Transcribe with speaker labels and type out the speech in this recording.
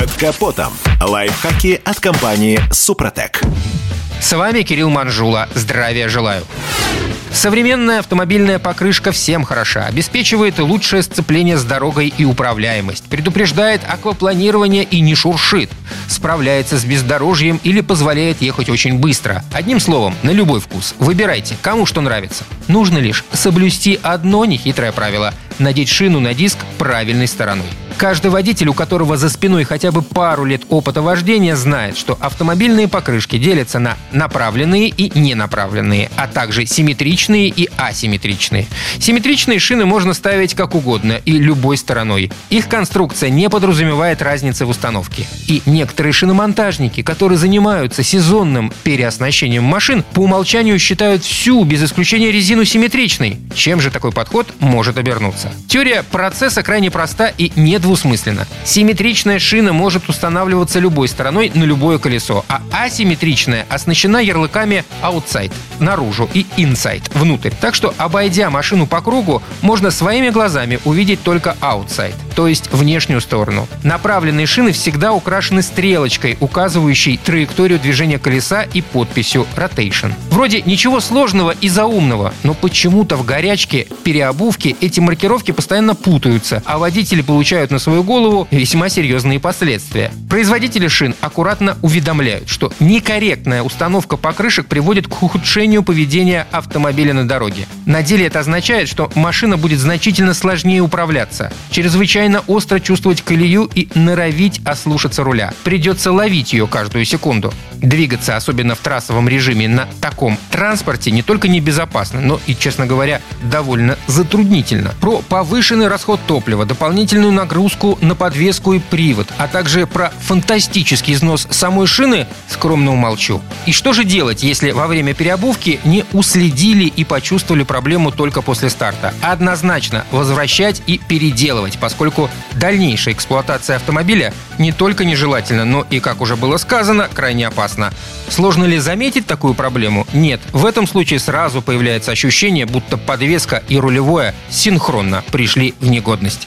Speaker 1: Под капотом. Лайфхаки от компании «Супротек».
Speaker 2: С вами Кирилл Манжула. Здравия желаю. Современная автомобильная покрышка всем хороша. Обеспечивает лучшее сцепление с дорогой и управляемость. Предупреждает аквапланирование и не шуршит. Справляется с бездорожьем или позволяет ехать очень быстро. Одним словом, на любой вкус. Выбирайте, кому что нравится. Нужно лишь соблюсти одно нехитрое правило – надеть шину на диск правильной стороной. Каждый водитель, у которого за спиной хотя бы пару лет опыта вождения, знает, что автомобильные покрышки делятся на направленные и ненаправленные, а также симметричные и асимметричные. Симметричные шины можно ставить как угодно и любой стороной. Их конструкция не подразумевает разницы в установке. И некоторые шиномонтажники, которые занимаются сезонным переоснащением машин, по умолчанию считают всю, без исключения резину, симметричной. Чем же такой подход может обернуться? Теория процесса крайне проста и недвусмысленна двусмысленно. Симметричная шина может устанавливаться любой стороной на любое колесо, а асимметричная оснащена ярлыками outside – наружу и inside – внутрь. Так что, обойдя машину по кругу, можно своими глазами увидеть только outside, то есть внешнюю сторону. Направленные шины всегда украшены стрелочкой, указывающей траекторию движения колеса и подписью rotation. Вроде ничего сложного и заумного, но почему-то в горячке переобувки эти маркировки постоянно путаются, а водители получают на свою голову весьма серьезные последствия. Производители шин аккуратно уведомляют, что некорректная установка покрышек приводит к ухудшению поведения автомобиля на дороге. На деле это означает, что машина будет значительно сложнее управляться, чрезвычайно остро чувствовать колею и норовить ослушаться руля. Придется ловить ее каждую секунду. Двигаться, особенно в трассовом режиме, на таком транспорте не только небезопасно, но и, честно говоря, довольно затруднительно. Про повышенный расход топлива, дополнительную нагрузку на подвеску и привод, а также про фантастический износ самой шины скромно умолчу. И что же делать, если во время переобувки не уследили и почувствовали проблему только после старта? Однозначно возвращать и переделывать, поскольку дальнейшая эксплуатация автомобиля не только нежелательна, но и, как уже было сказано, крайне опасна. Сложно ли заметить такую проблему? Нет. В этом случае сразу появляется ощущение, будто подвеска и рулевое синхронно пришли в негодность.